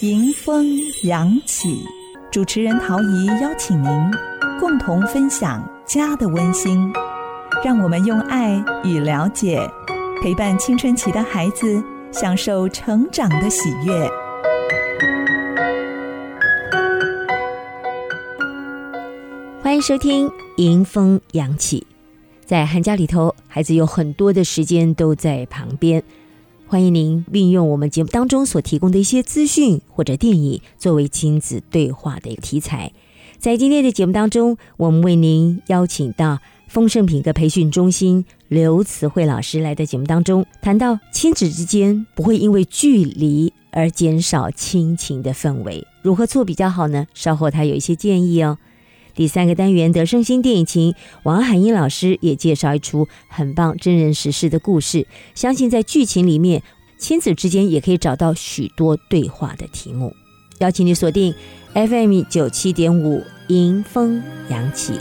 迎风扬起，主持人陶怡邀请您共同分享家的温馨，让我们用爱与了解陪伴青春期的孩子，享受成长的喜悦。欢迎收听《迎风扬起》。在寒假里头，孩子有很多的时间都在旁边。欢迎您运用我们节目当中所提供的一些资讯或者电影，作为亲子对话的一个题材。在今天的节目当中，我们为您邀请到丰盛品格培训中心刘慈慧老师来到节目当中，谈到亲子之间不会因为距离而减少亲情的氛围，如何做比较好呢？稍后他有一些建议哦。第三个单元的圣心电影情，王海英老师也介绍一出很棒真人实事的故事，相信在剧情里面，亲子之间也可以找到许多对话的题目。邀请你锁定 FM 九七点五，迎风扬起。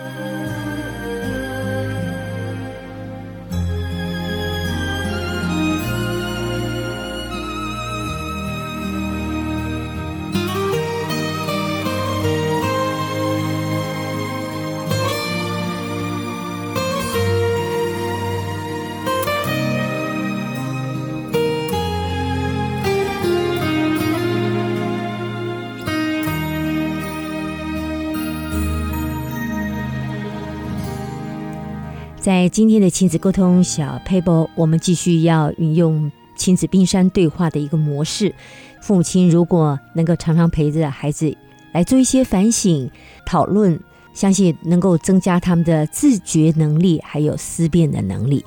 在今天的亲子沟通小 paper，我们继续要运用亲子冰山对话的一个模式。父母亲如果能够常常陪着孩子来做一些反省、讨论，相信能够增加他们的自觉能力，还有思辨的能力。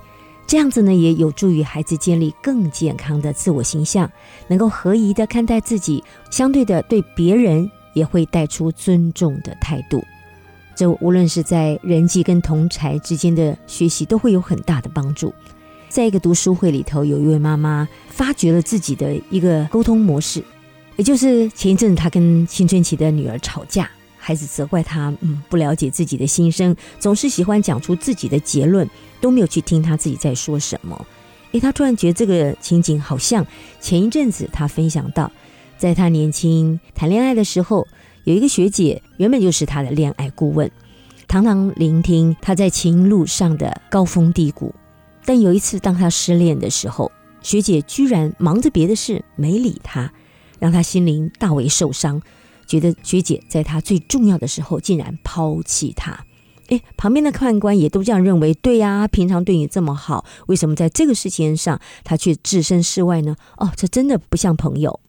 这样子呢，也有助于孩子建立更健康的自我形象，能够合宜的看待自己，相对的对别人也会带出尊重的态度。这无论是在人际跟同才之间的学习，都会有很大的帮助。在一个读书会里头，有一位妈妈发掘了自己的一个沟通模式，也就是前一阵她跟青春期的女儿吵架，孩子责怪她，嗯，不了解自己的心声，总是喜欢讲出自己的结论，都没有去听她自己在说什么。诶，她突然觉得这个情景好像前一阵子她分享到，在她年轻谈恋爱的时候。有一个学姐，原本就是他的恋爱顾问，常常聆听他在情路上的高峰低谷。但有一次，当他失恋的时候，学姐居然忙着别的事，没理他，让他心灵大为受伤，觉得学姐在他最重要的时候竟然抛弃他。诶，旁边的看官也都这样认为，对呀，平常对你这么好，为什么在这个事情上他却置身事外呢？哦，这真的不像朋友。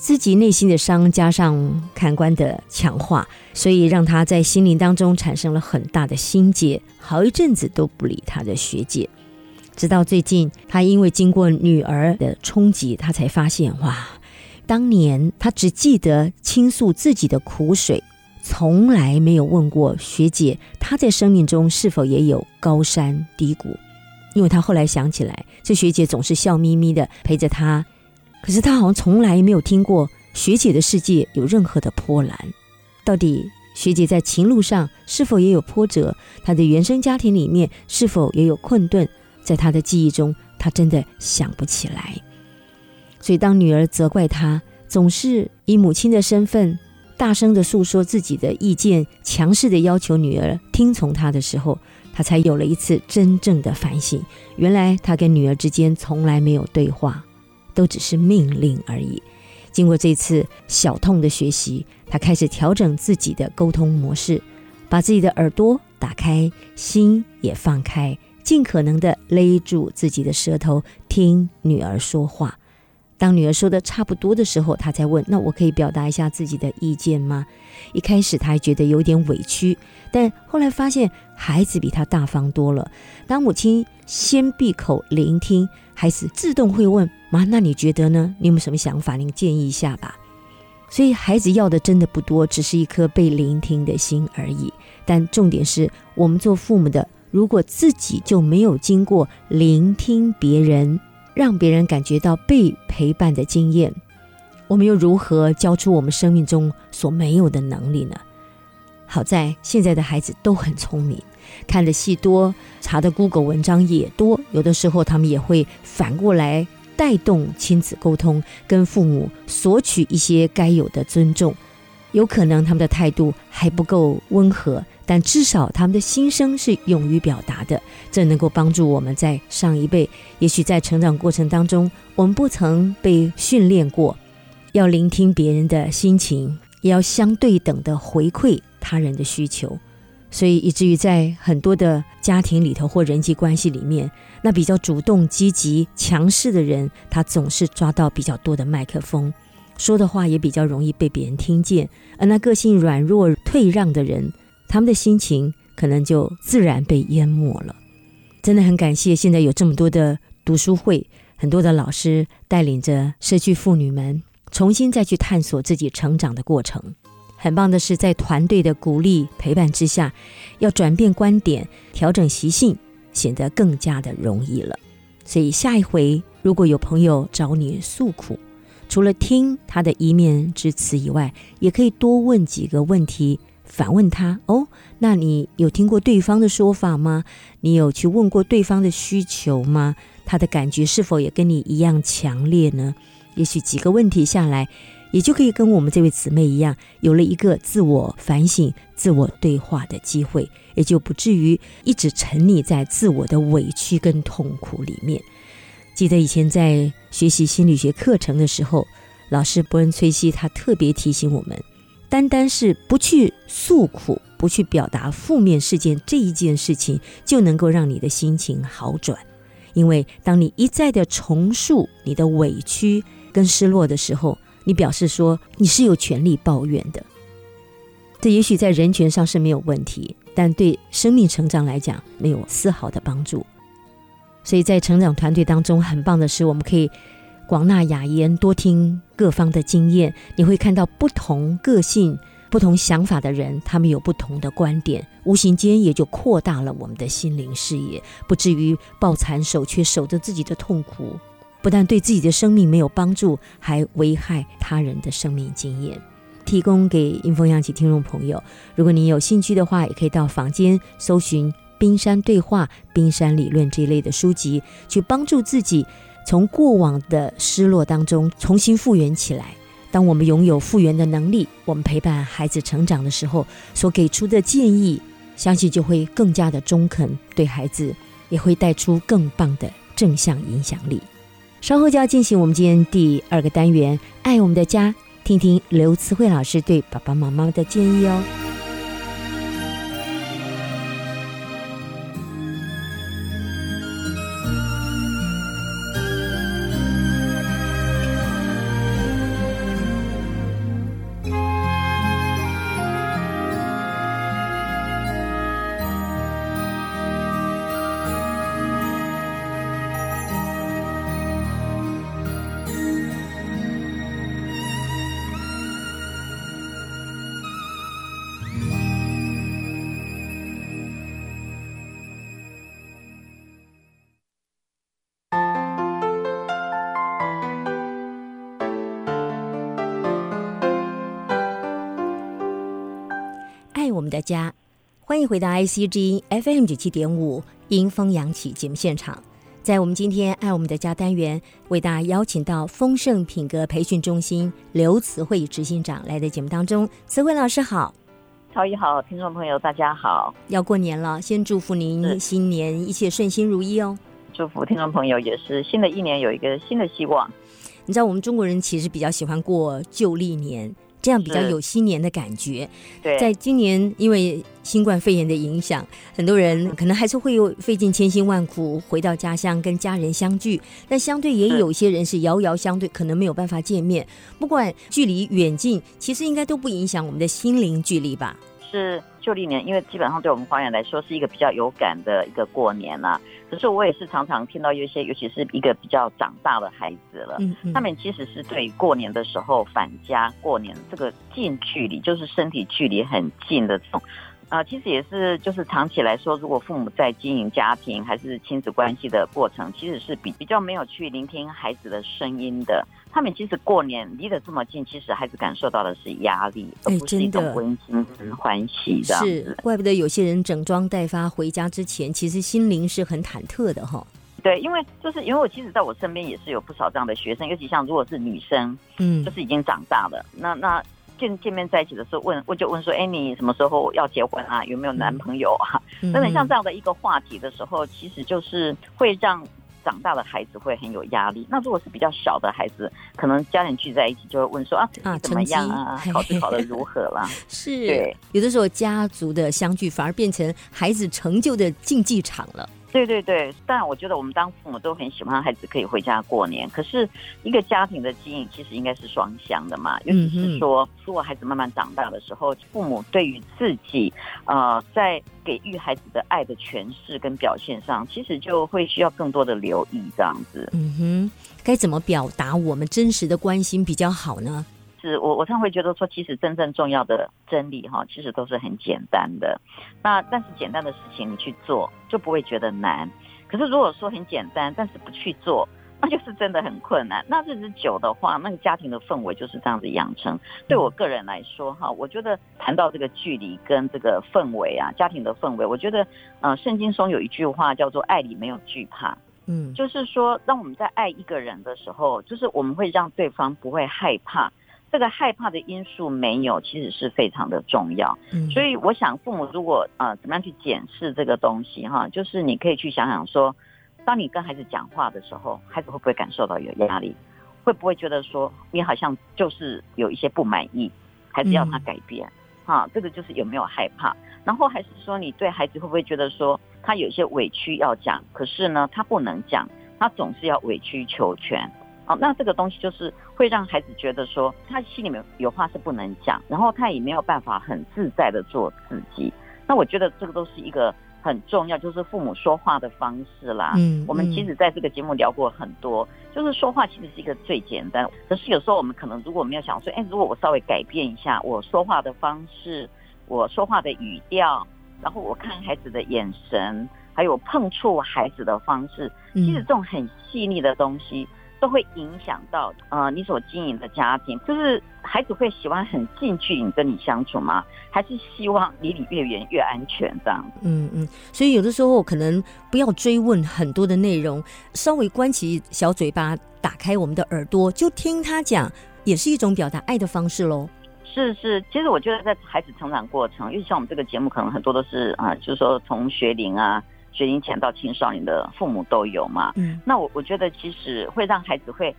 自己内心的伤，加上看官的强化，所以让他在心灵当中产生了很大的心结，好一阵子都不理他的学姐。直到最近，他因为经过女儿的冲击，他才发现，哇，当年他只记得倾诉自己的苦水，从来没有问过学姐，她在生命中是否也有高山低谷。因为他后来想起来，这学姐总是笑眯眯的陪着他。可是他好像从来没有听过学姐的世界有任何的波澜。到底学姐在情路上是否也有波折？她的原生家庭里面是否也有困顿？在她的记忆中，她真的想不起来。所以当女儿责怪她总是以母亲的身份大声的诉说自己的意见，强势的要求女儿听从她的时候，她才有了一次真正的反省。原来她跟女儿之间从来没有对话。都只是命令而已。经过这次小痛的学习，他开始调整自己的沟通模式，把自己的耳朵打开，心也放开，尽可能的勒住自己的舌头，听女儿说话。当女儿说的差不多的时候，他才问：“那我可以表达一下自己的意见吗？”一开始他还觉得有点委屈，但后来发现孩子比他大方多了。当母亲先闭口聆听，孩子自动会问：“妈，那你觉得呢？你有没有什么想法？您建议一下吧。”所以孩子要的真的不多，只是一颗被聆听的心而已。但重点是我们做父母的，如果自己就没有经过聆听别人。让别人感觉到被陪伴的经验，我们又如何教出我们生命中所没有的能力呢？好在现在的孩子都很聪明，看的戏多，查的 Google 文章也多，有的时候他们也会反过来带动亲子沟通，跟父母索取一些该有的尊重。有可能他们的态度还不够温和，但至少他们的心声是勇于表达的，这能够帮助我们在上一辈，也许在成长过程当中，我们不曾被训练过，要聆听别人的心情，也要相对等的回馈他人的需求。所以以至于在很多的家庭里头或人际关系里面，那比较主动、积极、强势的人，他总是抓到比较多的麦克风，说的话也比较容易被别人听见；而那个性软弱、退让的人，他们的心情可能就自然被淹没了。真的很感谢现在有这么多的读书会，很多的老师带领着社区妇女们重新再去探索自己成长的过程。很棒的是，在团队的鼓励陪伴之下，要转变观点、调整习性，显得更加的容易了。所以下一回如果有朋友找你诉苦，除了听他的一面之词以外，也可以多问几个问题，反问他：哦，那你有听过对方的说法吗？你有去问过对方的需求吗？他的感觉是否也跟你一样强烈呢？也许几个问题下来。也就可以跟我们这位姊妹一样，有了一个自我反省、自我对话的机会，也就不至于一直沉溺在自我的委屈跟痛苦里面。记得以前在学习心理学课程的时候，老师伯恩崔西他特别提醒我们，单单是不去诉苦、不去表达负面事件这一件事情，就能够让你的心情好转。因为当你一再的重述你的委屈跟失落的时候，你表示说你是有权利抱怨的，这也许在人权上是没有问题，但对生命成长来讲没有丝毫的帮助。所以在成长团队当中，很棒的是我们可以广纳雅言，多听各方的经验。你会看到不同个性、不同想法的人，他们有不同的观点，无形间也就扩大了我们的心灵视野，不至于抱残守缺，守着自己的痛苦。不但对自己的生命没有帮助，还危害他人的生命经验。提供给阴风阳起听众朋友，如果你有兴趣的话，也可以到房间搜寻《冰山对话》《冰山理论》这一类的书籍，去帮助自己从过往的失落当中重新复原起来。当我们拥有复原的能力，我们陪伴孩子成长的时候，所给出的建议，相信就会更加的中肯，对孩子也会带出更棒的正向影响力。稍后就要进行我们今天第二个单元“爱我们的家”，听听刘慈慧老师对爸爸妈妈的建议哦。欢迎回到 ICG FM 九七点五迎风扬起节目现场，在我们今天爱我们的家单元，为大家邀请到丰盛品格培训中心刘慈慧执行长来的节目当中。慈慧老师好，超一好，听众朋友大家好。要过年了，先祝福您新年一切顺心如意哦。祝福听众朋友也是新的一年有一个新的希望。你知道我们中国人其实比较喜欢过旧历年。这样比较有新年的感觉。对，在今年因为新冠肺炎的影响，很多人可能还是会有费尽千辛万苦回到家乡跟家人相聚。但相对也有些人是遥遥相对，可能没有办法见面。不管距离远近，其实应该都不影响我们的心灵距离吧？是旧历年，因为基本上对我们华人来说是一个比较有感的一个过年了。可是我也是常常听到有些，尤其是一个比较长大的孩子了，他们其实是对过年的时候返家过年这个近距离，就是身体距离很近的这种。啊，其实也是，就是长期来说，如果父母在经营家庭还是亲子关系的过程，其实是比比较没有去聆听孩子的声音的。他们其实过年离得这么近，其实孩子感受到的是压力，而不是一种温馨跟欢喜。是，怪不得有些人整装待发回家之前，其实心灵是很忐忑的哈。对，因为就是因为我其实在我身边也是有不少这样的学生，尤其像如果是女生，嗯，就是已经长大了，那那见见面在一起的时候，问我就问说，哎，你什么时候要结婚啊？有没有男朋友啊？等等，像这样的一个话题的时候，其实就是会让。长大的孩子会很有压力。那如果是比较小的孩子，可能家人聚在一起就会问说啊，你怎么样啊？考试考得如何了？是，对，有的时候家族的相聚反而变成孩子成就的竞技场了。对对对，但，我觉得我们当父母都很喜欢孩子可以回家过年。可是，一个家庭的经营其实应该是双向的嘛。尤其是说，如果孩子慢慢长大的时候，父母对于自己，呃，在给予孩子的爱的诠释跟表现上，其实就会需要更多的留意这样子。嗯哼，该怎么表达我们真实的关心比较好呢？是我我常会觉得说，其实真正重要的真理哈，其实都是很简单的。那但是简单的事情你去做就不会觉得难。可是如果说很简单，但是不去做，那就是真的很困难。那日子久的话，那个家庭的氛围就是这样子养成。对我个人来说哈，我觉得谈到这个距离跟这个氛围啊，家庭的氛围，我觉得呃，圣经中有一句话叫做“爱里没有惧怕”。嗯，就是说，当我们在爱一个人的时候，就是我们会让对方不会害怕。这个害怕的因素没有，其实是非常的重要。嗯，所以我想，父母如果呃怎么样去检视这个东西哈，就是你可以去想想说，当你跟孩子讲话的时候，孩子会不会感受到有压力？会不会觉得说你好像就是有一些不满意，还是要他改变？哈，这个就是有没有害怕？然后还是说你对孩子会不会觉得说他有一些委屈要讲，可是呢他不能讲，他总是要委曲求全。好，那这个东西就是会让孩子觉得说，他心里面有话是不能讲，然后他也没有办法很自在的做自己。那我觉得这个都是一个很重要，就是父母说话的方式啦。嗯，我们其实在这个节目聊过很多，就是说话其实是一个最简单。可是有时候我们可能如果没有想说，哎，如果我稍微改变一下我说话的方式，我说话的语调，然后我看孩子的眼神，还有碰触孩子的方式，其实这种很细腻的东西。都会影响到呃你所经营的家庭，就是孩子会喜欢很近距离跟你相处吗？还是希望离你越远越安全这样？嗯嗯，所以有的时候可能不要追问很多的内容，稍微关起小嘴巴，打开我们的耳朵，就听他讲，也是一种表达爱的方式喽。是是，其实我觉得在孩子成长过程，因为像我们这个节目，可能很多都是啊，就是说从学龄啊。学龄前到青少年的父母都有嘛？嗯，那我我觉得其实会让孩子会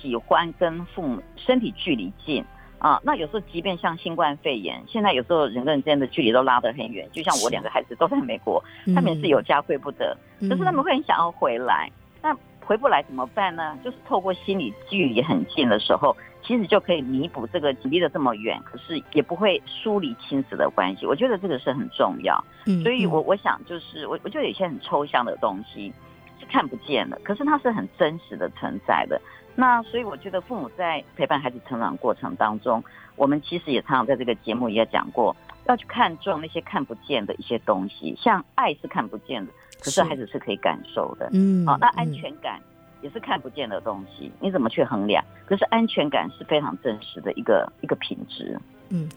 喜欢跟父母身体距离近啊。那有时候即便像新冠肺炎，现在有时候人跟人之间的距离都拉得很远。就像我两个孩子都在美国，他们也是有家归不得，可是他们会很想要回来。那回不来怎么办呢？就是透过心理距离很近的时候。其实就可以弥补这个离得这么远，可是也不会疏离亲子的关系。我觉得这个是很重要。嗯，所以我我想就是我我觉得有些很抽象的东西是看不见的，可是它是很真实的存在的。那所以我觉得父母在陪伴孩子成长过程当中，我们其实也常常在这个节目也讲过，要去看重那些看不见的一些东西。像爱是看不见的，可是孩子是可以感受的。嗯，好，那安全感。也是看不见的东西，你怎么去衡量？可是安全感是非常真实的一个一个品质。嗯，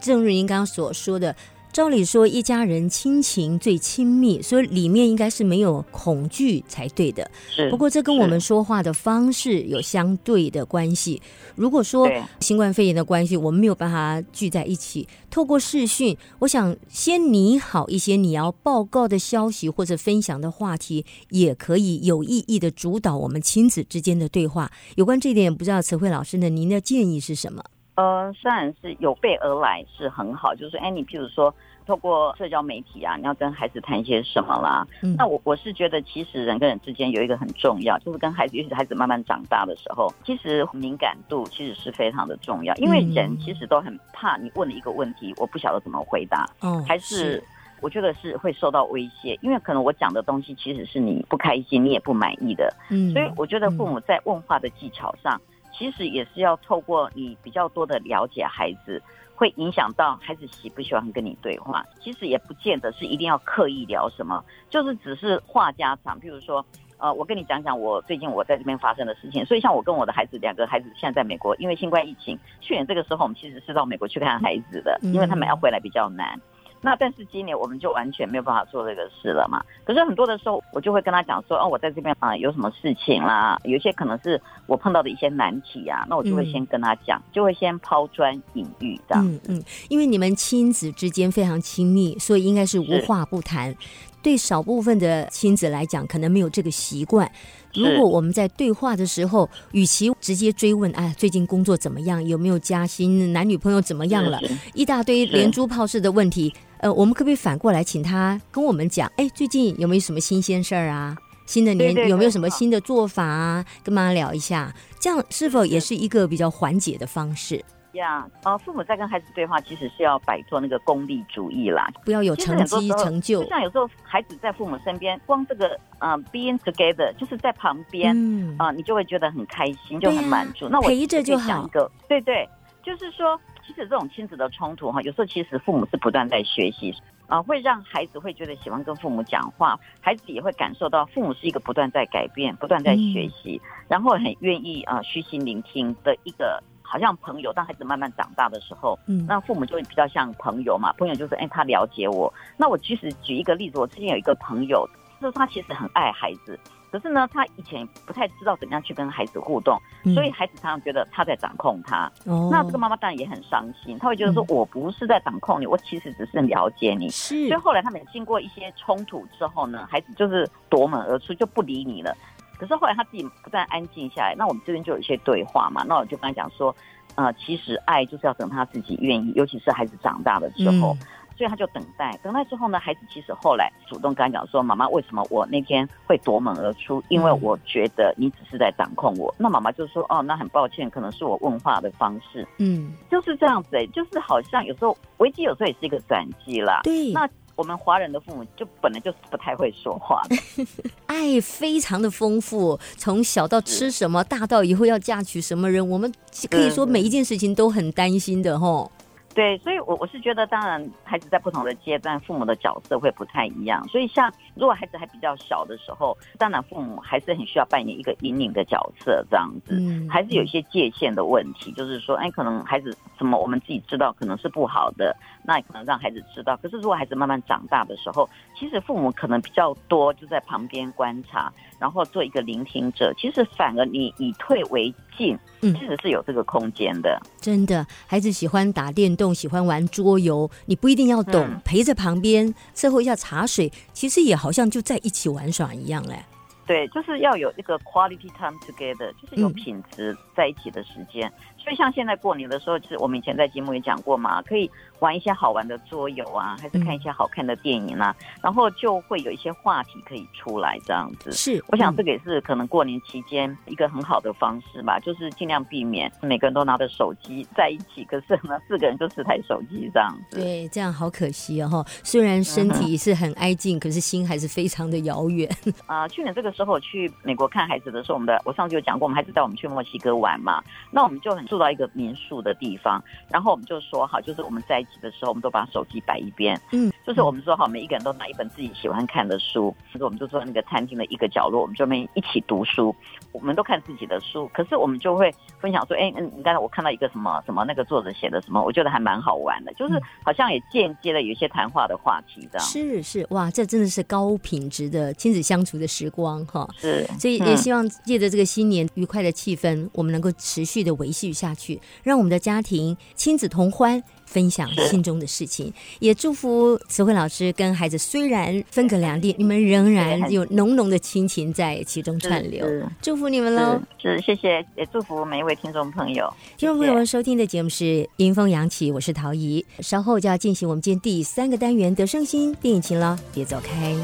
正如您刚刚所说的。照理说，一家人亲情最亲密，所以里面应该是没有恐惧才对的。是，不过这跟我们说话的方式有相对的关系。如果说新冠肺炎的关系，我们没有办法聚在一起，透过视讯，我想先拟好一些你要报告的消息或者分享的话题，也可以有意义的主导我们亲子之间的对话。有关这一点，不知道词汇老师呢，您的建议是什么？呃，虽然是有备而来是很好，就是说，哎，你譬如说，透过社交媒体啊，你要跟孩子谈一些什么啦？那我我是觉得，其实人跟人之间有一个很重要，就是跟孩子，尤其是孩子慢慢长大的时候，其实敏感度其实是非常的重要，因为人其实都很怕你问了一个问题，我不晓得怎么回答，还是我觉得是会受到威胁，因为可能我讲的东西其实是你不开心，你也不满意的，嗯，所以我觉得父母在问话的技巧上。其实也是要透过你比较多的了解孩子，会影响到孩子喜不喜欢跟你对话。其实也不见得是一定要刻意聊什么，就是只是话家常。比如说，呃，我跟你讲讲我最近我在这边发生的事情。所以像我跟我的孩子两个孩子现在在美国，因为新冠疫情，去年这个时候我们其实是到美国去看孩子的，因为他们要回来比较难。那但是今年我们就完全没有办法做这个事了嘛。可是很多的时候，我就会跟他讲说，哦，我在这边啊有什么事情啦，有一些可能是我碰到的一些难题啊，那我就会先跟他讲，就会先抛砖引玉这样。嗯嗯，因为你们亲子之间非常亲密，所以应该是无话不谈。对少部分的亲子来讲，可能没有这个习惯。如果我们在对话的时候，与其直接追问，哎，最近工作怎么样？有没有加薪？男女朋友怎么样了？一大堆连珠炮式的问题。呃，我们可不可以反过来请他跟我们讲，哎，最近有没有什么新鲜事儿啊？新的年有没有什么新的做法啊？跟妈妈聊一下，这样是否也是一个比较缓解的方式？呀，啊，父母在跟孩子对话，其实是要摆脱那个功利主义啦，不要有成绩成就。就像有时候孩子在父母身边，光这个啊，being together，就是在旁边，啊，你就会觉得很开心，就很满足。那我陪着就好。一个，对对，就是说，其实这种亲子的冲突哈，有时候其实父母是不断在学习啊，会让孩子会觉得喜欢跟父母讲话，孩子也会感受到父母是一个不断在改变、不断在学习，然后很愿意啊虚心聆听的一个。好像朋友，当孩子慢慢长大的时候，嗯，那父母就会比较像朋友嘛。朋友就是，哎，他了解我。那我其实举一个例子，我之前有一个朋友，就是他其实很爱孩子，可是呢，他以前不太知道怎么样去跟孩子互动，所以孩子常常觉得他在掌控他。哦，那这个妈妈当然也很伤心，他会觉得说，我不是在掌控你，我其实只是了解你。是。所以后来他们经过一些冲突之后呢，孩子就是夺门而出，就不理你了。可是后来他自己不断安静下来，那我们这边就有一些对话嘛，那我就跟他讲说。呃，其实爱就是要等他自己愿意，尤其是孩子长大了之后，所以他就等待。等待之后呢，孩子其实后来主动跟他讲说：“妈妈，为什么我那天会夺门而出？因为我觉得你只是在掌控我。”那妈妈就说：“哦，那很抱歉，可能是我问话的方式。”嗯，就是这样子，就是好像有时候危机有时候也是一个转机啦。对，那。我们华人的父母就本来就是不太会说话的，爱非常的丰富，从小到吃什么，大到以后要嫁娶什么人，我们可以说每一件事情都很担心的吼。对，所以，我我是觉得，当然，孩子在不同的阶段，父母的角色会不太一样。所以，像如果孩子还比较小的时候，当然父母还是很需要扮演一个引领的角色，这样子，还是有一些界限的问题。就是说，哎，可能孩子什么我们自己知道可能是不好的，那也可能让孩子知道。可是，如果孩子慢慢长大的时候，其实父母可能比较多就在旁边观察。然后做一个聆听者，其实反而你以退为进，嗯，其实是有这个空间的。真的，孩子喜欢打电动，喜欢玩桌游，你不一定要懂，陪着旁边伺候一下茶水，其实也好像就在一起玩耍一样嘞。对，就是要有一个 quality time together，就是有品质在一起的时间。所以像现在过年的时候，其实我们以前在节目也讲过嘛，可以。玩一些好玩的桌游啊，还是看一些好看的电影啊，然后就会有一些话题可以出来，这样子。是，我想这个也是可能过年期间一个很好的方式吧，就是尽量避免每个人都拿着手机在一起，可是呢，四个人就四台手机这样子。对，这样好可惜哦。虽然身体是很挨近，可是心还是非常的遥远。啊，去年这个时候去美国看孩子的时候，我们的我上次有讲过，我们孩子带我们去墨西哥玩嘛，那我们就很住到一个民宿的地方，然后我们就说好，就是我们在一起。的时候，我们都把手机摆一边，嗯，就是我们说好，每一个人都拿一本自己喜欢看的书，就是我们就坐在那个餐厅的一个角落，我们就们一起读书，我们都看自己的书，可是我们就会分享说，哎，嗯，你刚才我看到一个什么什么，那个作者写的什么，我觉得还蛮好玩的，就是好像也间接的有一些谈话的话题，这样。是是哇，这真的是高品质的亲子相处的时光哈，是，所以也希望借着这个新年愉快的气氛，我们能够持续的维系下去，让我们的家庭亲子同欢。分享心中的事情，也祝福慈慧老师跟孩子虽然分隔两地，你们仍然有浓浓的亲情在其中串流。祝福你们喽！是，谢谢，也祝福每一位听众朋友。听众朋友们，收听的节目是《迎风扬起》，我是陶怡。稍后就要进行我们今天第三个单元——得胜心电影情了，别走开。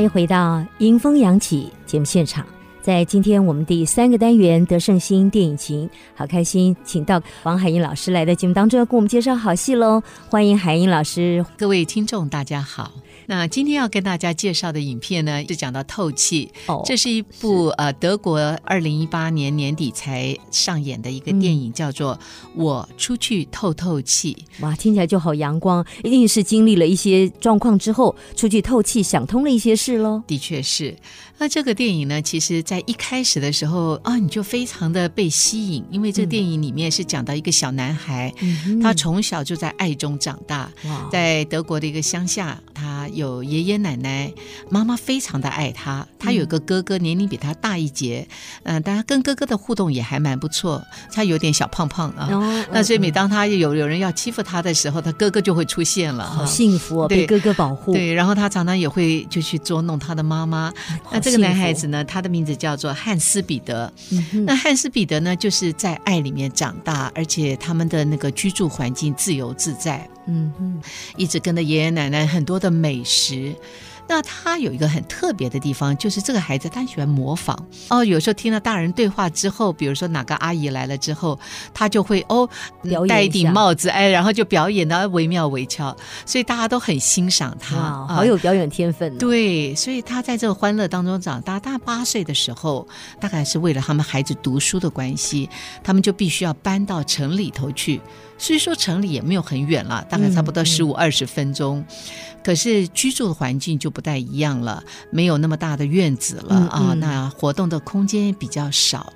欢迎回到《迎风扬起》节目现场，在今天我们第三个单元“德胜新电影情”，好开心，请到王海英老师来到节目当中，要给我们介绍好戏喽！欢迎海英老师，各位听众大家好。那今天要跟大家介绍的影片呢，是讲到透气。哦，这是一部呃德国二零一八年年底才上演的一个电影，叫做《我出去透透气》。哇，听起来就好阳光，一定是经历了一些状况之后出去透气，想通了一些事喽。的确是。那这个电影呢，其实在一开始的时候啊，你就非常的被吸引，因为这个电影里面是讲到一个小男孩，他从小就在爱中长大，在德国的一个乡下，他有爷爷奶奶，妈妈非常的爱他，他有个哥哥，年龄比他大一截，嗯，但他跟哥哥的互动也还蛮不错，他有点小胖胖啊，那所以每当他有有人要欺负他的时候，他哥哥就会出现了，好幸福哦，被哥哥保护，对，然后他常常也会就去捉弄他的妈妈，那这。这个男孩子呢，他的名字叫做汉斯彼得。那汉斯彼得呢，就是在爱里面长大，而且他们的那个居住环境自由自在。嗯嗯，一直跟着爷爷奶奶很多的美食。那他有一个很特别的地方，就是这个孩子他喜欢模仿哦。有时候听到大人对话之后，比如说哪个阿姨来了之后，他就会哦戴一顶帽子，哎，然后就表演的惟妙惟肖，所以大家都很欣赏他，好有表演天分。对，所以他在这个欢乐当中长大。大八岁的时候，大概是为了他们孩子读书的关系，他们就必须要搬到城里头去。虽说城里也没有很远了，大概差不多十五二十分钟。可是居住的环境就不太一样了，没有那么大的院子了啊，那活动的空间比较少。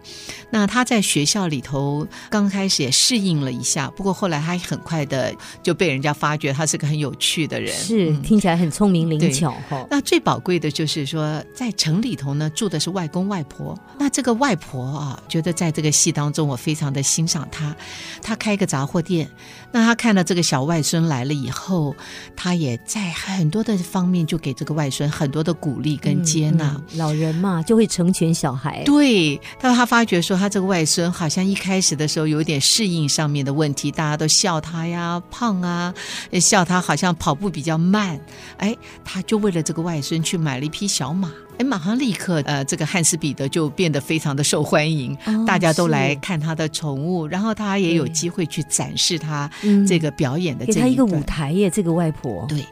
那他在学校里头刚开始也适应了一下，不过后来他很快的就被人家发觉他是个很有趣的人，是听起来很聪明灵巧哈。那最宝贵的就是说，在城里头呢住的是外公外婆，那这个外婆啊，觉得在这个戏当中我非常的欣赏她，她开个杂货店，那他看到这个小外孙来了以后，他也在。很多的方面就给这个外孙很多的鼓励跟接纳，老人嘛就会成全小孩。对，但他发觉说他这个外孙好像一开始的时候有点适应上面的问题，大家都笑他呀胖啊，笑他好像跑步比较慢。哎，他就为了这个外孙去买了一匹小马。哎，马上立刻，呃，这个汉斯彼得就变得非常的受欢迎，大家都来看他的宠物，然后他也有机会去展示他这个表演的，给他一个舞台耶。这个外婆，对，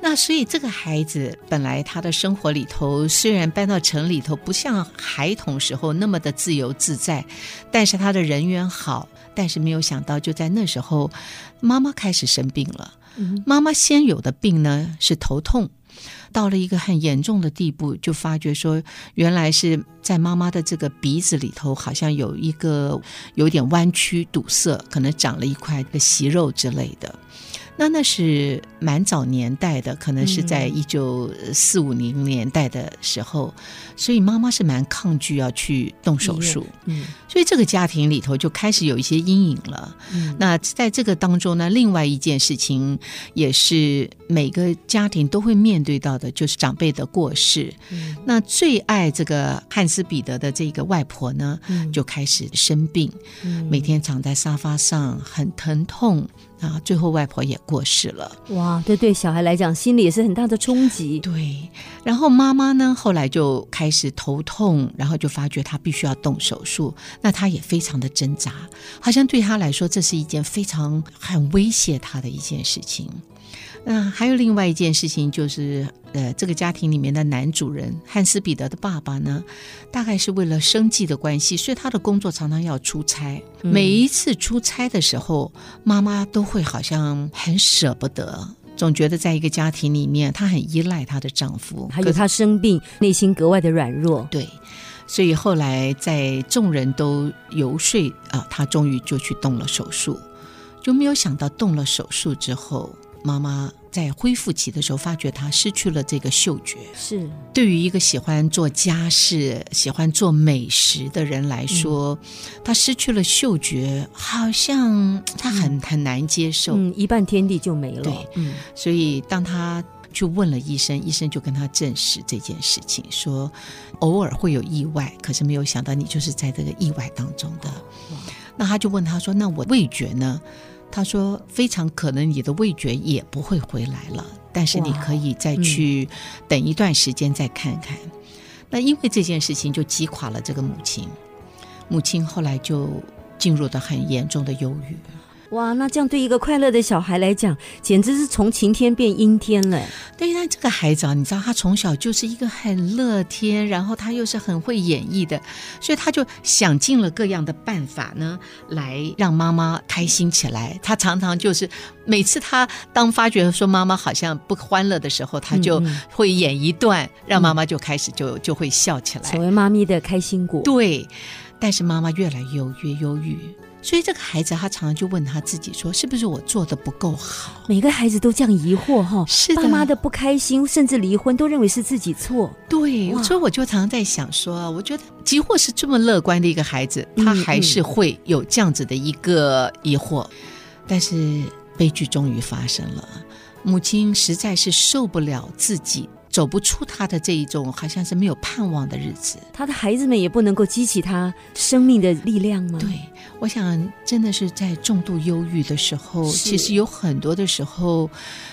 那所以这个孩子本来他的生活里头，虽然搬到城里头，不像孩童时候那么的自由自在，但是他的人缘好，但是没有想到就在那时候，妈妈开始生病了。妈妈先有的病呢是头痛。到了一个很严重的地步，就发觉说，原来是在妈妈的这个鼻子里头，好像有一个有点弯曲堵塞，可能长了一块的息肉之类的。那那是蛮早年代的，可能是在一九四五零年代的时候，所以妈妈是蛮抗拒要去动手术，嗯，所以这个家庭里头就开始有一些阴影了。那在这个当中呢，另外一件事情也是每个家庭都会面对到的，就是长辈的过世。那最爱这个汉斯彼得的这个外婆呢，就开始生病，每天躺在沙发上，很疼痛。啊，最后外婆也过世了。哇，这对小孩来讲，心里也是很大的冲击。对，然后妈妈呢，后来就开始头痛，然后就发觉她必须要动手术。那她也非常的挣扎，好像对她来说，这是一件非常很威胁她的一件事情。那还有另外一件事情，就是呃，这个家庭里面的男主人汉斯彼得的爸爸呢，大概是为了生计的关系，所以他的工作常常要出差。每一次出差的时候，妈妈都会好像很舍不得，总觉得在一个家庭里面，她很依赖她的丈夫，还有她生病，内心格外的软弱。对，所以后来在众人都游说啊，她终于就去动了手术，就没有想到动了手术之后。妈妈在恢复期的时候，发觉她失去了这个嗅觉。是对于一个喜欢做家事、喜欢做美食的人来说，她失去了嗅觉，好像她很很难接受。嗯，一半天地就没了。对，嗯，所以当他去问了医生，医生就跟他证实这件事情，说偶尔会有意外，可是没有想到你就是在这个意外当中的。那他就问他说：“那我味觉呢？”他说：“非常可能你的味觉也不会回来了，但是你可以再去等一段时间再看看。”那因为这件事情就击垮了这个母亲，母亲后来就进入了很严重的忧郁。哇，那这样对一个快乐的小孩来讲，简直是从晴天变阴天了。对，那这个孩子啊，你知道，他从小就是一个很乐天，然后他又是很会演绎的，所以他就想尽了各样的办法呢，来让妈妈开心起来。他常常就是每次他当发觉说妈妈好像不欢乐的时候，他就会演一段，让妈妈就开始就就会笑起来，成为妈咪的开心果。对，但是妈妈越来越越忧郁。所以这个孩子，他常常就问他自己说：“是不是我做的不够好？”每个孩子都这样疑惑哈，是爸妈的不开心，甚至离婚，都认为是自己错。对，所以我就常常在想说，我觉得几乎是这么乐观的一个孩子，他还是会有这样子的一个疑惑。但是悲剧终于发生了，母亲实在是受不了自己。走不出他的这一种好像是没有盼望的日子，他的孩子们也不能够激起他生命的力量吗？对，我想真的是在重度忧郁的时候，其实有很多的时候，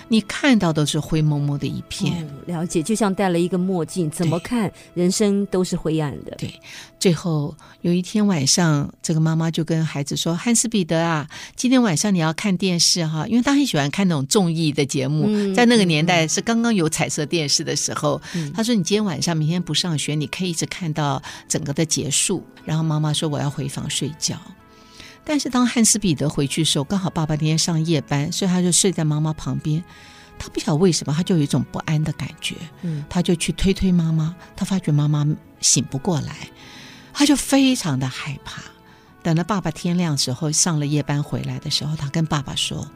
你看到的是灰蒙蒙的一片。了解，就像戴了一个墨镜，怎么看人生都是灰暗的。对，最后有一天晚上，这个妈妈就跟孩子说：“汉斯彼得啊，今天晚上你要看电视哈，因为他很喜欢看那种综艺的节目，在那个年代是刚刚有彩色电视的。”的时候，他说：“你今天晚上、明天不上学，你可以一直看到整个的结束。”然后妈妈说：“我要回房睡觉。”但是当汉斯彼得回去的时候，刚好爸爸那天上夜班，所以他就睡在妈妈旁边。他不晓得为什么，他就有一种不安的感觉。嗯，他就去推推妈妈，他发觉妈妈醒不过来，他就非常的害怕。等到爸爸天亮时候上了夜班回来的时候，他跟爸爸说：“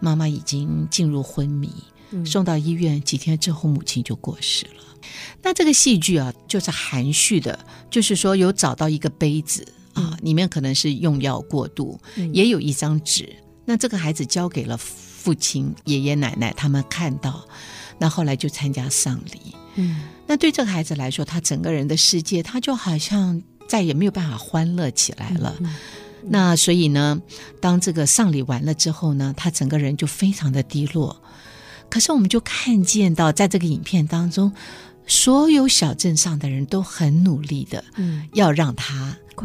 妈妈已经进入昏迷。”送到医院几天之后，母亲就过世了。那这个戏剧啊，就是含蓄的，就是说有找到一个杯子啊，里面可能是用药过度，也有一张纸。那这个孩子交给了父亲、爷爷奶奶，他们看到，那后来就参加丧礼。嗯，那对这个孩子来说，他整个人的世界，他就好像再也没有办法欢乐起来了。那所以呢，当这个丧礼完了之后呢，他整个人就非常的低落。可是，我们就看见到，在这个影片当中，所有小镇上的人都很努力的，嗯，要让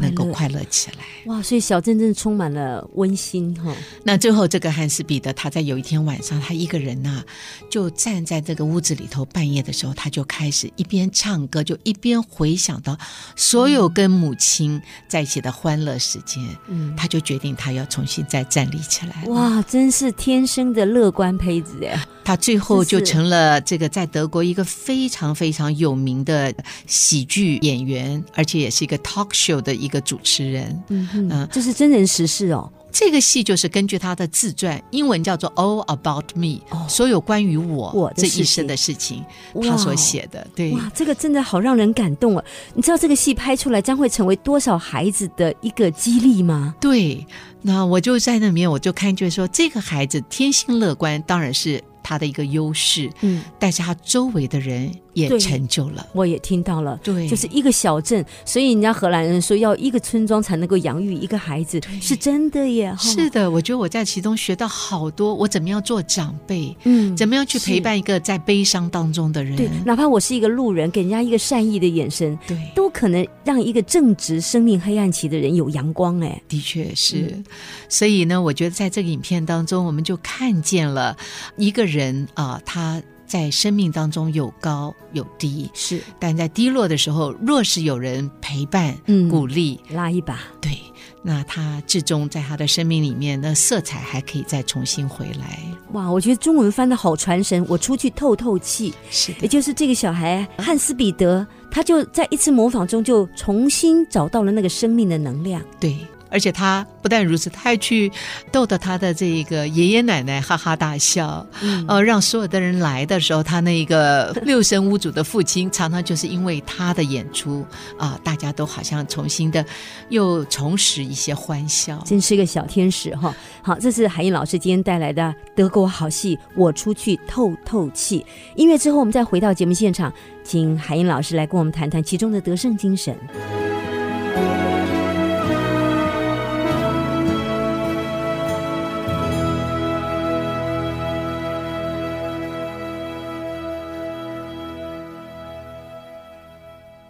他。能够快乐起来哇！所以小镇真的充满了温馨哈。那最后这个汉斯彼得，他在有一天晚上，他一个人呐，就站在这个屋子里头，半夜的时候，他就开始一边唱歌，就一边回想到所有跟母亲在一起的欢乐时间。嗯，他就决定他要重新再站立起来。哇，真是天生的乐观胚子呀！他最后就成了这个在德国一个非常非常有名的喜剧演员，而且也是一个 talk show 的。一个主持人，嗯嗯，这是真人实事哦。这个戏就是根据他的自传，英文叫做《All About Me》，所有关于我我这一生的事情，他所写的。对，哇，这个真的好让人感动啊！你知道这个戏拍出来将会成为多少孩子的一个激励吗？对，那我就在那里面，我就看就是说，这个孩子天性乐观，当然是。他的一个优势，嗯，但是他周围的人也成就了。我也听到了，对，就是一个小镇，所以人家荷兰人说要一个村庄才能够养育一个孩子，是真的耶。是的，我觉得我在其中学到好多，我怎么样做长辈，嗯，怎么样去陪伴一个在悲伤当中的人，对，哪怕我是一个路人，给人家一个善意的眼神，对，都可能让一个正值生命黑暗期的人有阳光。哎，的确是。所以呢，我觉得在这个影片当中，我们就看见了一个人。人啊，他在生命当中有高有低，是，但在低落的时候，若是有人陪伴、鼓励、拉一把，对，那他至终在他的生命里面，那色彩还可以再重新回来。哇，我觉得中文翻的好传神，我出去透透气，是，也就是这个小孩汉斯彼得，他就在一次模仿中就重新找到了那个生命的能量，对。而且他不但如此，他还去逗得他的这个爷爷奶奶哈哈大笑，呃，让所有的人来的时候，他那一个 六神无主的父亲常常就是因为他的演出啊，大家都好像重新的又重拾一些欢笑，真是个小天使哈。好，这是海英老师今天带来的德国好戏，我出去透透气。音乐之后，我们再回到节目现场，请海英老师来跟我们谈谈其中的得胜精神。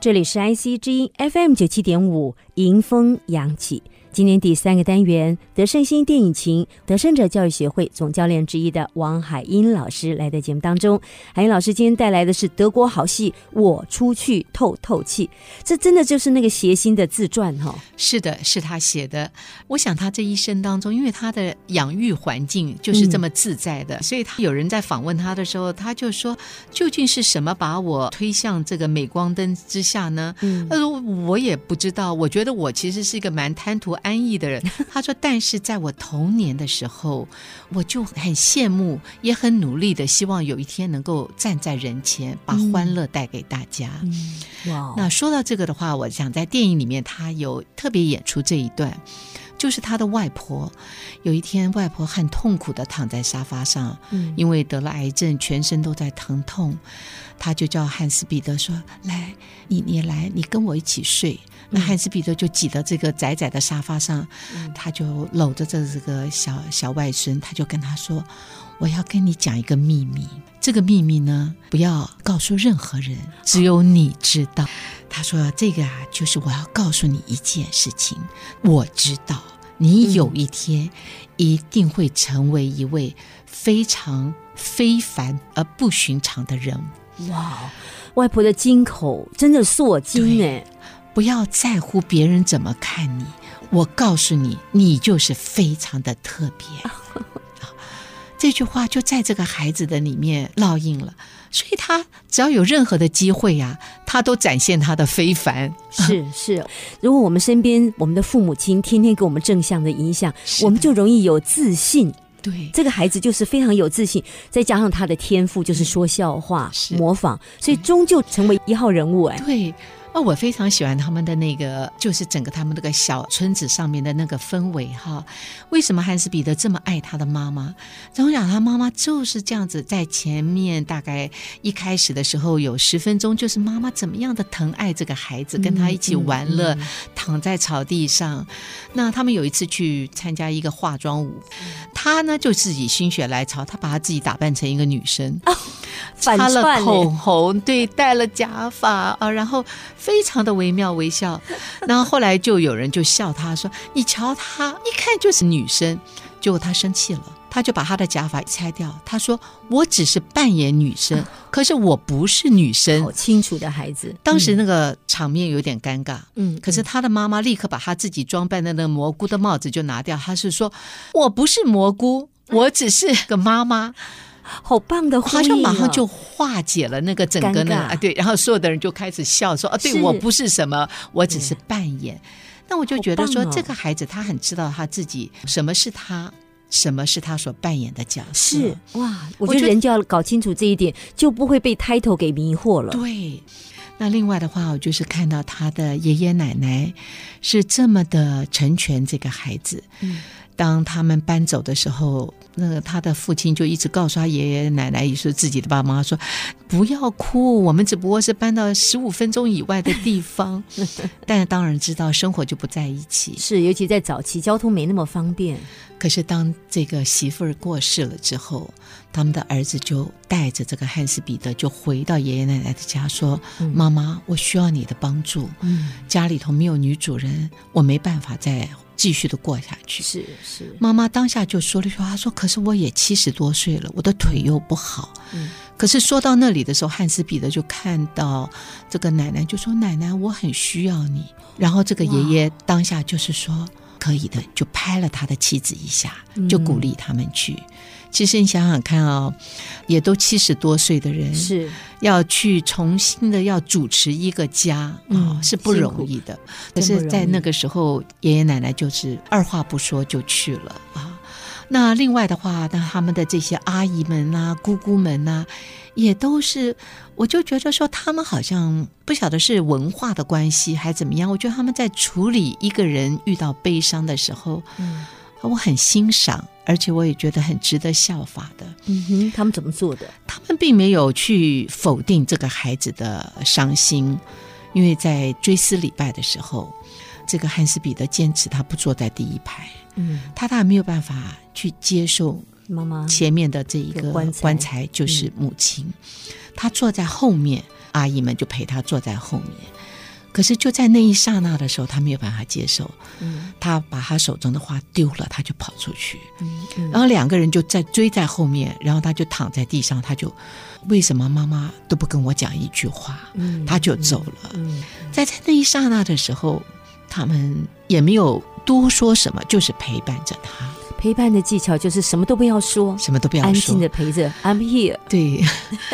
这里是 IC 之音 FM 九七点五，迎风扬起。今年第三个单元，德胜新电影情德胜者教育协会总教练之一的王海英老师来到节目当中。海英老师今天带来的是德国好戏《我出去透透气》，这真的就是那个谐星的自传哈。是的，是他写的。我想他这一生当中，因为他的养育环境就是这么自在的，所以他有人在访问他的时候，他就说：“究竟是什么把我推向这个镁光灯之下呢？”嗯，他说：“我也不知道。我觉得我其实是一个蛮贪图。”安逸的人，他说：“但是在我童年的时候，我就很羡慕，也很努力的，希望有一天能够站在人前，把欢乐带给大家。”哇！那说到这个的话，我想在电影里面，他有特别演出这一段，就是他的外婆。有一天，外婆很痛苦的躺在沙发上，因为得了癌症，全身都在疼痛。他就叫汉斯彼得说：“来，你你来，你跟我一起睡。”那汉斯彼得就挤到这个窄窄的沙发上，他就搂着这这个小小外孙，他就跟他说：“我要跟你讲一个秘密，这个秘密呢，不要告诉任何人，只有你知道。”他说：“这个啊，就是我要告诉你一件事情，我知道你有一天一定会成为一位非常非凡而不寻常的人。”哇，外婆的金口真的是我金哎！不要在乎别人怎么看你，我告诉你，你就是非常的特别。这句话就在这个孩子的里面烙印了，所以他只要有任何的机会呀，他都展现他的非凡。是是，如果我们身边我们的父母亲天天给我们正向的影响，我们就容易有自信。对，这个孩子就是非常有自信，再加上他的天赋就是说笑话、模仿，所以终究成为一号人物。哎，对。那我非常喜欢他们的那个，就是整个他们那个小村子上面的那个氛围哈。为什么汉斯彼得这么爱他的妈妈？总讲他妈妈就是这样子，在前面大概一开始的时候有十分钟，就是妈妈怎么样的疼爱这个孩子，跟他一起玩乐，躺在草地上。那他们有一次去参加一个化妆舞，他呢就自己心血来潮，他把他自己打扮成一个女生，擦了口红，对，戴了假发啊，然后。非常的惟妙惟肖，然后后来就有人就笑他说：“你瞧他，一看就是女生。”结果他生气了，他就把他的假发拆掉。他说：“我只是扮演女生，可是我不是女生。”好清楚的孩子，当时那个场面有点尴尬。嗯，可是他的妈妈立刻把他自己装扮的那个蘑菇的帽子就拿掉。他是说：“我不是蘑菇，我只是个妈妈。”好棒的，他就马上就化解了那个整个呢，啊，对，然后所有的人就开始笑说：“啊，对我不是什么，我只是扮演。”那我就觉得说，这个孩子他很知道他自己什么是他，什么是他所扮演的角色。是哇，我觉得人就要搞清楚这一点，就不会被 title 给迷惑了。对，那另外的话，我就是看到他的爷爷奶奶是这么的成全这个孩子。嗯。当他们搬走的时候，那个他的父亲就一直告诉他爷爷奶奶，也是自己的爸妈说：“不要哭，我们只不过是搬到十五分钟以外的地方。”但是当然知道生活就不在一起，是尤其在早期交通没那么方便。可是当这个媳妇儿过世了之后，他们的儿子就带着这个汉斯彼得就回到爷爷奶奶的家，说：“妈妈，我需要你的帮助。嗯，家里头没有女主人，我没办法再。”继续的过下去，是是。妈妈当下就说了一句话，说：“可是我也七十多岁了，我的腿又不好。”嗯。可是说到那里的时候，汉斯彼得就看到这个奶奶，就说：“奶奶，我很需要你。”然后这个爷爷当下就是说：“可以的。”就拍了他的妻子一下，就鼓励他们去。其实你想想看啊，也都七十多岁的人，是要去重新的要主持一个家啊，是不容易的。可是，在那个时候，爷爷奶奶就是二话不说就去了啊。那另外的话，那他们的这些阿姨们呐、姑姑们呐，也都是，我就觉得说，他们好像不晓得是文化的关系还怎么样。我觉得他们在处理一个人遇到悲伤的时候，嗯，我很欣赏。而且我也觉得很值得效法的。嗯哼，他们怎么做的？他们并没有去否定这个孩子的伤心，因为在追思礼拜的时候，这个汉斯彼得坚持他不坐在第一排。嗯，他他没有办法去接受妈妈前面的这一个棺材就是母亲，他坐在后面，阿姨们就陪他坐在后面。可是就在那一刹那的时候，他没有办法接受。嗯，他把他手中的花丢了，他就跑出去。嗯，然后两个人就在追在后面，然后他就躺在地上，他就为什么妈妈都不跟我讲一句话？嗯，他就走了。嗯，在在那一刹那的时候，他们也没有多说什么，就是陪伴着他。陪伴的技巧就是什么都不要说，什么都不要说，安静的陪着。I'm here。对。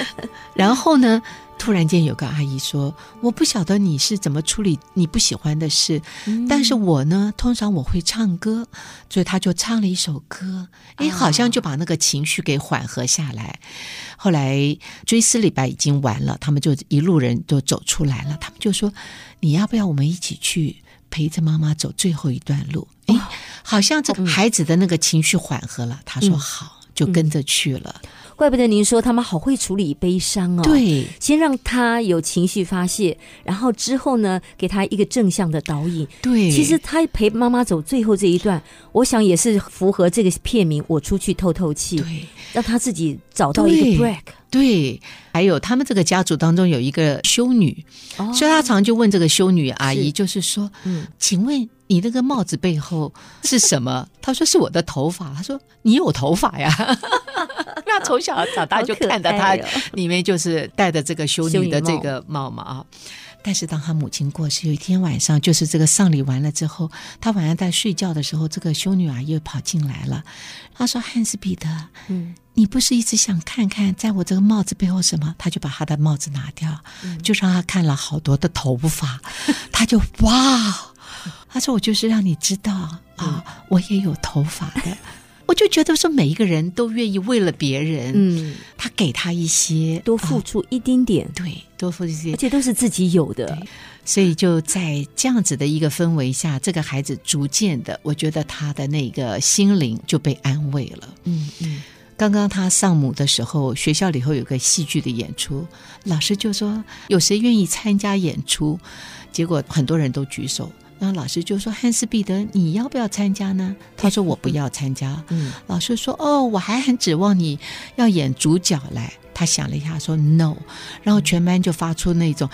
然后呢？突然间有个阿姨说：“我不晓得你是怎么处理你不喜欢的事，但是我呢，通常我会唱歌，所以他就唱了一首歌，哎，好像就把那个情绪给缓和下来。后来追思礼拜已经完了，他们就一路人都走出来了，他们就说：你要不要我们一起去陪着妈妈走最后一段路？哎，好像这个孩子的那个情绪缓和了，他说好，就跟着去了。”怪不得您说他们好会处理悲伤哦。对，先让他有情绪发泄，然后之后呢，给他一个正向的导引。对，其实他陪妈妈走最后这一段，我想也是符合这个片名“我出去透透气”。对，让他自己找到一个 break。对，还有他们这个家族当中有一个修女，所以他常就问这个修女阿姨，就是说，嗯，请问。你那个帽子背后是什么？他说是我的头发。他说你有头发呀？那从小长大就看到他里面就是戴的这个修女的这个帽嘛啊。但是当他母亲过世，有一天晚上，就是这个丧礼完了之后，他晚上在睡觉的时候，这个修女啊又跑进来了。他说：“汉斯彼得，嗯，你不是一直想看看在我这个帽子背后什么？”他就把他的帽子拿掉，就让他看了好多的头发，他就哇。他说：“我就是让你知道啊，我也有头发的。我就觉得说，每一个人都愿意为了别人，嗯，他给他一些，多付出一丁点，对，多付出一些，而且都是自己有的。所以就在这样子的一个氛围下，这个孩子逐渐的，我觉得他的那个心灵就被安慰了。嗯嗯。刚刚他上母的时候，学校里头有个戏剧的演出，老师就说有谁愿意参加演出？结果很多人都举手。”然后老师就说：“汉斯彼得，你要不要参加呢？”他说：“我不要参加。”嗯，老师说：“哦，我还很指望你要演主角来。”他想了一下说：“No。”然后全班就发出那种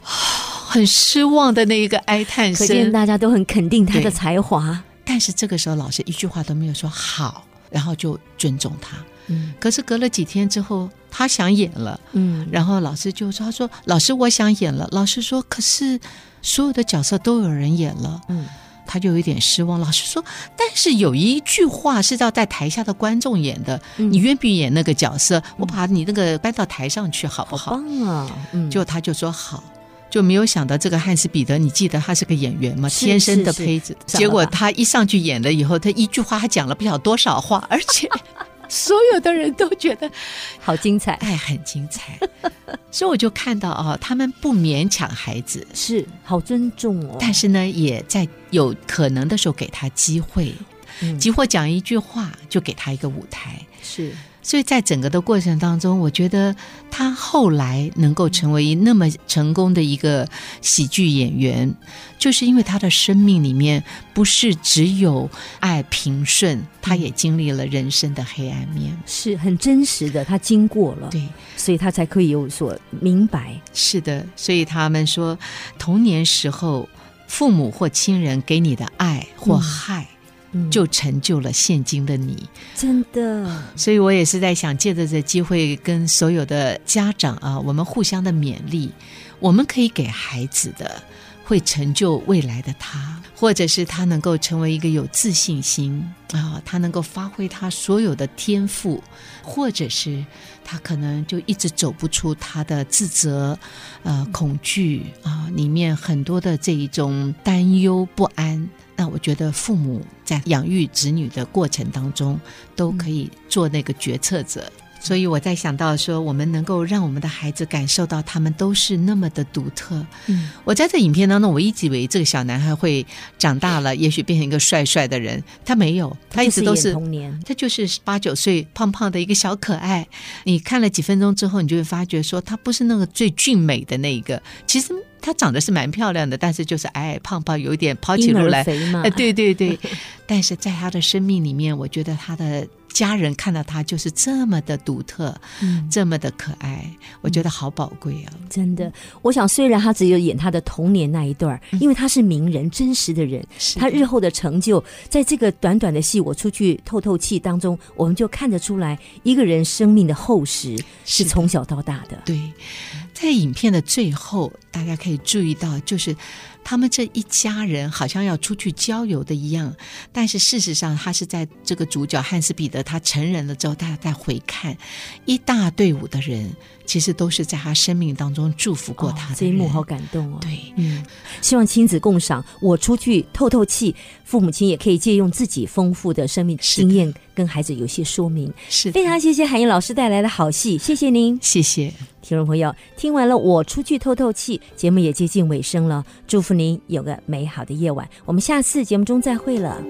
很失望的那一个哀叹声。可见大家都很肯定他的才华。但是这个时候老师一句话都没有说好，然后就尊重他。嗯，可是隔了几天之后，他想演了。嗯，然后老师就说：“他说老师，我想演了。”老师说：“可是。”所有的角色都有人演了，嗯，他就有点失望。老师说：“但是有一句话是要在台下的观众演的，你愿不愿意演那个角色？我把你那个搬到台上去，好不好？”棒啊！就他就说好，就没有想到这个汉斯彼得，你记得他是个演员吗？天生的胚子。结果他一上去演了以后，他一句话还讲了不晓得多少话，而且。所有的人都觉得好精彩，哎，很精彩，所以我就看到啊，他们不勉强孩子，是好尊重哦。但是呢，也在有可能的时候给他机会，即或讲一句话，就给他一个舞台，是。所以在整个的过程当中，我觉得他后来能够成为那么成功的一个喜剧演员，就是因为他的生命里面不是只有爱平顺，他也经历了人生的黑暗面，是很真实的，他经过了，对，所以他才可以有所明白。是的，所以他们说，童年时候父母或亲人给你的爱或害。就成就了现今的你，真的。所以我也是在想，借着这机会，跟所有的家长啊，我们互相的勉励。我们可以给孩子的，会成就未来的他，或者是他能够成为一个有自信心啊，他能够发挥他所有的天赋，或者是他可能就一直走不出他的自责、呃恐惧啊，里面很多的这一种担忧不安。那我觉得父母在养育子女的过程当中，都可以做那个决策者。所以我在想到说，我们能够让我们的孩子感受到他们都是那么的独特。嗯，我在这影片当中，我一直以为这个小男孩会长大了，也许变成一个帅帅的人。他没有，他一直都是童年，他就是八九岁胖胖的一个小可爱。你看了几分钟之后，你就会发觉说，他不是那个最俊美的那一个。其实。她长得是蛮漂亮的，但是就是矮矮胖胖，有一点跑起路来，哎，对对对。但是在她的生命里面，我觉得她的家人看到他就是这么的独特，这么的可爱，我觉得好宝贵啊！真的，我想虽然他只有演他的童年那一段，因为他是名人，真实的人，他日后的成就，在这个短短的戏《我出去透透气》当中，我们就看得出来，一个人生命的厚实是从小到大的。对，在影片的最后，大家可以注意到，就是。他们这一家人好像要出去郊游的一样，但是事实上，他是在这个主角汉斯彼得他成人了之后，大家再回看，一大队伍的人。其实都是在他生命当中祝福过他的这一幕，好感动哦。对，嗯，希望亲子共赏，我出去透透气，父母亲也可以借用自己丰富的生命经验，跟孩子有些说明。是非常谢谢韩英老师带来的好戏，谢谢您，谢谢听众朋友。听完了我出去透透气，节目也接近尾声了，祝您有个美好的夜晚。我们下次节目中再会了。